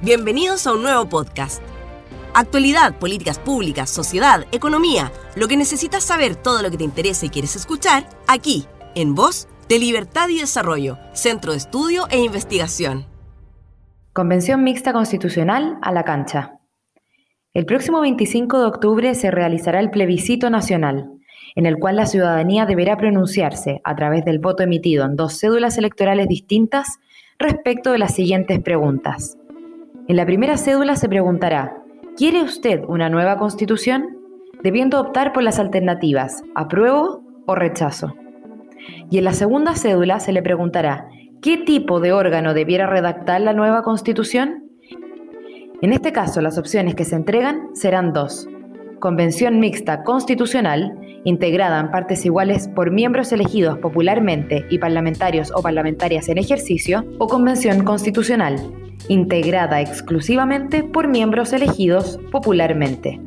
Bienvenidos a un nuevo podcast. Actualidad, políticas públicas, sociedad, economía, lo que necesitas saber, todo lo que te interesa y quieres escuchar, aquí, en Voz de Libertad y Desarrollo, Centro de Estudio e Investigación. Convención Mixta Constitucional a la cancha. El próximo 25 de octubre se realizará el plebiscito nacional, en el cual la ciudadanía deberá pronunciarse a través del voto emitido en dos cédulas electorales distintas respecto de las siguientes preguntas. En la primera cédula se preguntará, ¿quiere usted una nueva constitución? Debiendo optar por las alternativas, apruebo o rechazo. Y en la segunda cédula se le preguntará, ¿qué tipo de órgano debiera redactar la nueva constitución? En este caso, las opciones que se entregan serán dos. Convención mixta constitucional, integrada en partes iguales por miembros elegidos popularmente y parlamentarios o parlamentarias en ejercicio, o convención constitucional, integrada exclusivamente por miembros elegidos popularmente.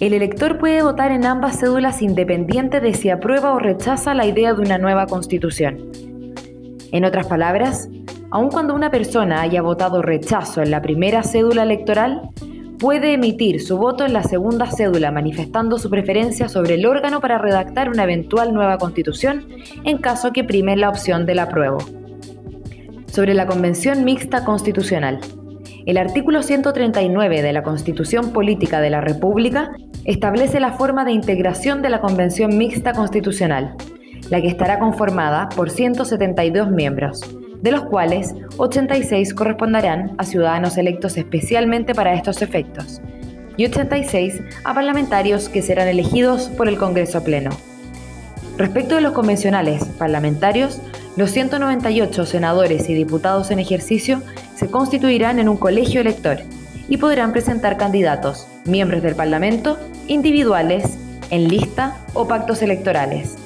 El elector puede votar en ambas cédulas independiente de si aprueba o rechaza la idea de una nueva constitución. En otras palabras, aun cuando una persona haya votado rechazo en la primera cédula electoral, puede emitir su voto en la segunda cédula manifestando su preferencia sobre el órgano para redactar una eventual nueva constitución en caso que prime la opción del apruebo sobre la Convención Mixta Constitucional. El artículo 139 de la Constitución Política de la República establece la forma de integración de la Convención Mixta Constitucional, la que estará conformada por 172 miembros, de los cuales 86 corresponderán a ciudadanos electos especialmente para estos efectos, y 86 a parlamentarios que serán elegidos por el Congreso Pleno. Respecto de los convencionales parlamentarios, los 198 senadores y diputados en ejercicio se constituirán en un colegio elector y podrán presentar candidatos, miembros del Parlamento, individuales, en lista o pactos electorales.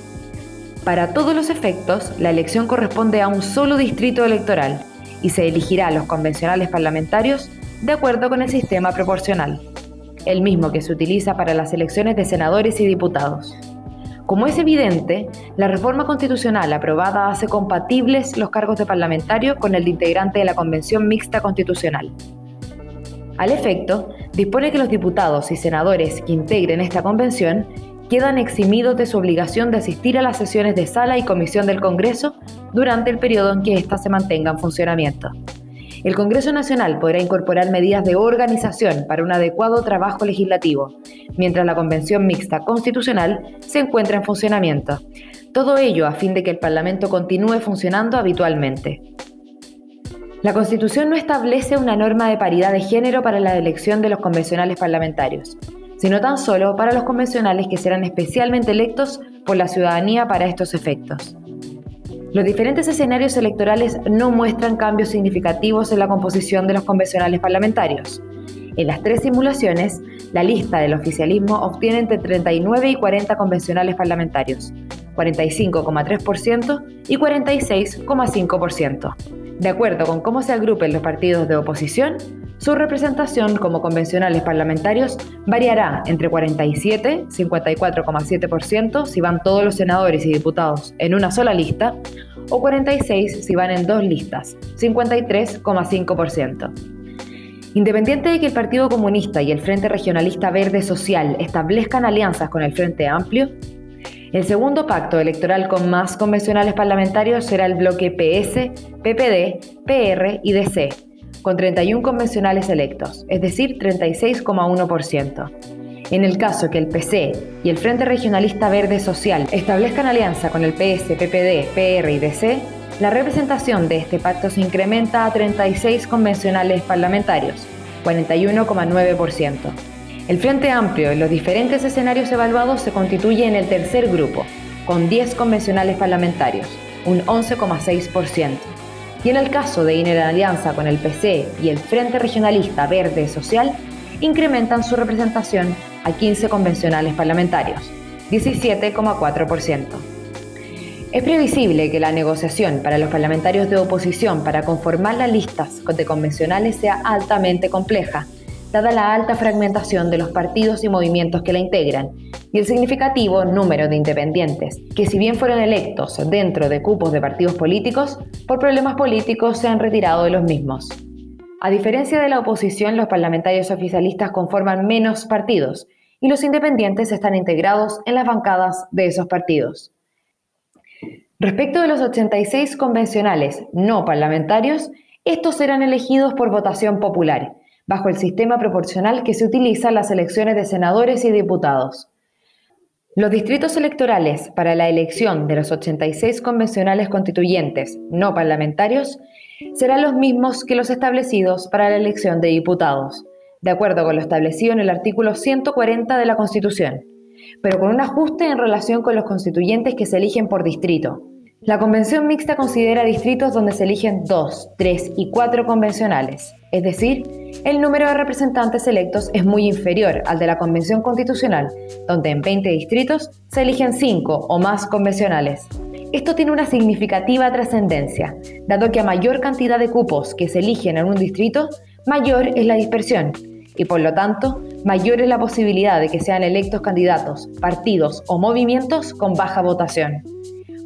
Para todos los efectos, la elección corresponde a un solo distrito electoral y se elegirá a los convencionales parlamentarios de acuerdo con el sistema proporcional, el mismo que se utiliza para las elecciones de senadores y diputados. Como es evidente, la reforma constitucional aprobada hace compatibles los cargos de parlamentario con el de integrante de la Convención Mixta Constitucional. Al efecto, dispone que los diputados y senadores que integren esta convención quedan eximidos de su obligación de asistir a las sesiones de sala y comisión del Congreso durante el periodo en que ésta se mantenga en funcionamiento. El Congreso Nacional podrá incorporar medidas de organización para un adecuado trabajo legislativo, mientras la Convención Mixta Constitucional se encuentra en funcionamiento. Todo ello a fin de que el Parlamento continúe funcionando habitualmente. La Constitución no establece una norma de paridad de género para la elección de los convencionales parlamentarios, sino tan solo para los convencionales que serán especialmente electos por la ciudadanía para estos efectos. Los diferentes escenarios electorales no muestran cambios significativos en la composición de los convencionales parlamentarios. En las tres simulaciones, la lista del oficialismo obtiene entre 39 y 40 convencionales parlamentarios, 45,3% y 46,5%. De acuerdo con cómo se agrupen los partidos de oposición, su representación como convencionales parlamentarios variará entre 47, 54,7% si van todos los senadores y diputados en una sola lista, o 46 si van en dos listas, 53,5%. Independiente de que el Partido Comunista y el Frente Regionalista Verde Social establezcan alianzas con el Frente Amplio, el segundo pacto electoral con más convencionales parlamentarios será el bloque PS, PPD, PR y DC, con 31 convencionales electos, es decir, 36,1%. En el caso que el PC y el Frente Regionalista Verde Social establezcan alianza con el PS, PPD, PR y DC, la representación de este pacto se incrementa a 36 convencionales parlamentarios, 41,9%. El Frente Amplio en los diferentes escenarios evaluados se constituye en el tercer grupo, con 10 convencionales parlamentarios, un 11,6% y en el caso de ir en alianza con el PC y el Frente Regionalista Verde Social, incrementan su representación a 15 convencionales parlamentarios, 17,4%. Es previsible que la negociación para los parlamentarios de oposición para conformar las listas de convencionales sea altamente compleja, dada la alta fragmentación de los partidos y movimientos que la integran y el significativo número de independientes, que si bien fueron electos dentro de cupos de partidos políticos, por problemas políticos se han retirado de los mismos. A diferencia de la oposición, los parlamentarios oficialistas conforman menos partidos y los independientes están integrados en las bancadas de esos partidos. Respecto de los 86 convencionales no parlamentarios, estos serán elegidos por votación popular, bajo el sistema proporcional que se utiliza en las elecciones de senadores y diputados. Los distritos electorales para la elección de los 86 convencionales constituyentes no parlamentarios serán los mismos que los establecidos para la elección de diputados, de acuerdo con lo establecido en el artículo 140 de la Constitución, pero con un ajuste en relación con los constituyentes que se eligen por distrito. La convención mixta considera distritos donde se eligen dos, tres y cuatro convencionales, es decir, el número de representantes electos es muy inferior al de la convención constitucional, donde en 20 distritos se eligen cinco o más convencionales. Esto tiene una significativa trascendencia, dado que a mayor cantidad de cupos que se eligen en un distrito, mayor es la dispersión y por lo tanto mayor es la posibilidad de que sean electos candidatos, partidos o movimientos con baja votación.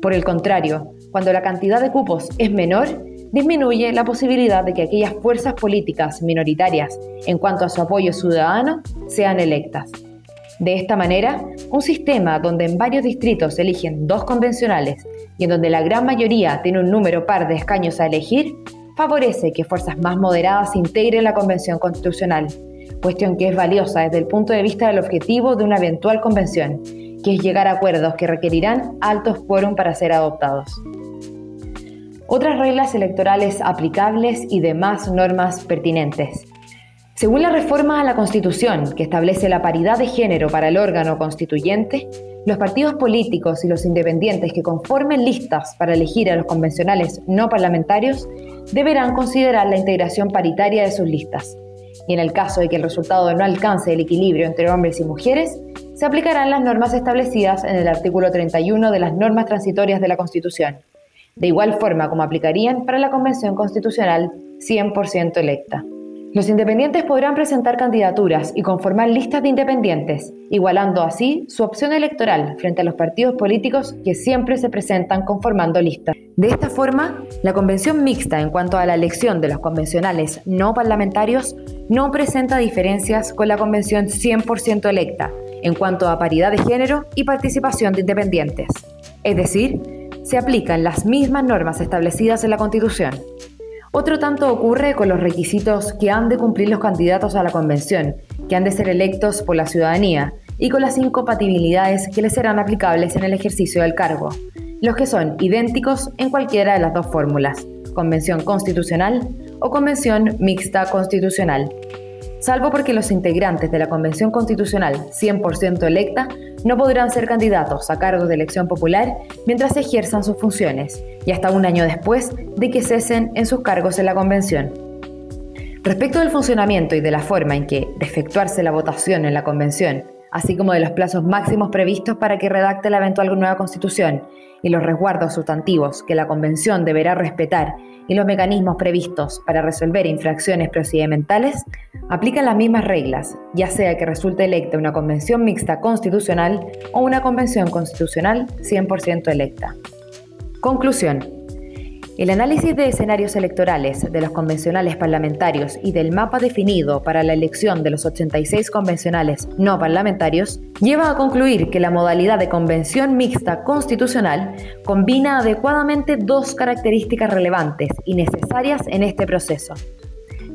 Por el contrario, cuando la cantidad de cupos es menor, disminuye la posibilidad de que aquellas fuerzas políticas minoritarias en cuanto a su apoyo ciudadano sean electas. De esta manera, un sistema donde en varios distritos eligen dos convencionales y en donde la gran mayoría tiene un número par de escaños a elegir, favorece que fuerzas más moderadas integren la Convención Constitucional, cuestión que es valiosa desde el punto de vista del objetivo de una eventual convención, que es llegar a acuerdos que requerirán altos quórum para ser adoptados. Otras reglas electorales aplicables y demás normas pertinentes. Según la reforma a la Constitución, que establece la paridad de género para el órgano constituyente, los partidos políticos y los independientes que conformen listas para elegir a los convencionales no parlamentarios deberán considerar la integración paritaria de sus listas. Y en el caso de que el resultado no alcance el equilibrio entre hombres y mujeres, se aplicarán las normas establecidas en el artículo 31 de las normas transitorias de la Constitución, de igual forma como aplicarían para la Convención Constitucional 100% electa. Los independientes podrán presentar candidaturas y conformar listas de independientes, igualando así su opción electoral frente a los partidos políticos que siempre se presentan conformando listas. De esta forma, la convención mixta en cuanto a la elección de los convencionales no parlamentarios no presenta diferencias con la convención 100% electa en cuanto a paridad de género y participación de independientes. Es decir, se aplican las mismas normas establecidas en la Constitución. Otro tanto ocurre con los requisitos que han de cumplir los candidatos a la convención, que han de ser electos por la ciudadanía, y con las incompatibilidades que les serán aplicables en el ejercicio del cargo, los que son idénticos en cualquiera de las dos fórmulas, convención constitucional o convención mixta constitucional, salvo porque los integrantes de la Convención Constitucional 100% electa no podrán ser candidatos a cargos de elección popular mientras ejerzan sus funciones y hasta un año después de que cesen en sus cargos en la Convención. Respecto del funcionamiento y de la forma en que, efectuarse la votación en la Convención, así como de los plazos máximos previstos para que redacte la eventual nueva Constitución y los resguardos sustantivos que la Convención deberá respetar y los mecanismos previstos para resolver infracciones procedimentales, aplican las mismas reglas, ya sea que resulte electa una convención mixta constitucional o una convención constitucional 100% electa. Conclusión. El análisis de escenarios electorales de los convencionales parlamentarios y del mapa definido para la elección de los 86 convencionales no parlamentarios lleva a concluir que la modalidad de convención mixta constitucional combina adecuadamente dos características relevantes y necesarias en este proceso.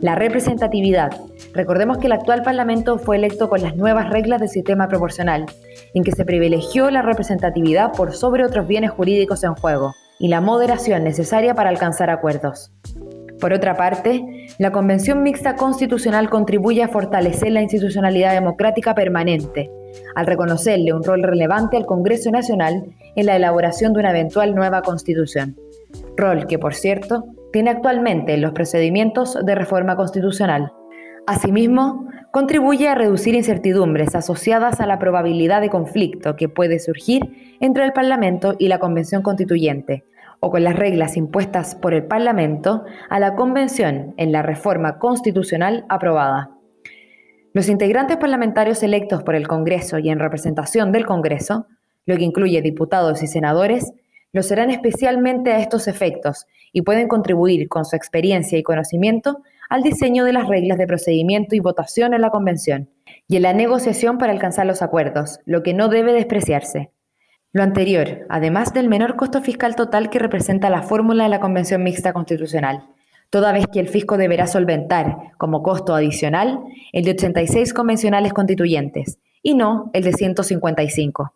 La representatividad. Recordemos que el actual Parlamento fue electo con las nuevas reglas del sistema proporcional, en que se privilegió la representatividad por sobre otros bienes jurídicos en juego y la moderación necesaria para alcanzar acuerdos. Por otra parte, la Convención Mixta Constitucional contribuye a fortalecer la institucionalidad democrática permanente, al reconocerle un rol relevante al Congreso Nacional en la elaboración de una eventual nueva Constitución, rol que, por cierto, tiene actualmente en los procedimientos de reforma constitucional. Asimismo, contribuye a reducir incertidumbres asociadas a la probabilidad de conflicto que puede surgir entre el Parlamento y la Convención Constituyente, o con las reglas impuestas por el Parlamento a la Convención en la reforma constitucional aprobada. Los integrantes parlamentarios electos por el Congreso y en representación del Congreso, lo que incluye diputados y senadores, lo serán especialmente a estos efectos y pueden contribuir con su experiencia y conocimiento al diseño de las reglas de procedimiento y votación en la Convención y en la negociación para alcanzar los acuerdos, lo que no debe despreciarse. Lo anterior, además del menor costo fiscal total que representa la fórmula de la Convención Mixta Constitucional, toda vez que el fisco deberá solventar como costo adicional el de 86 convencionales constituyentes y no el de 155.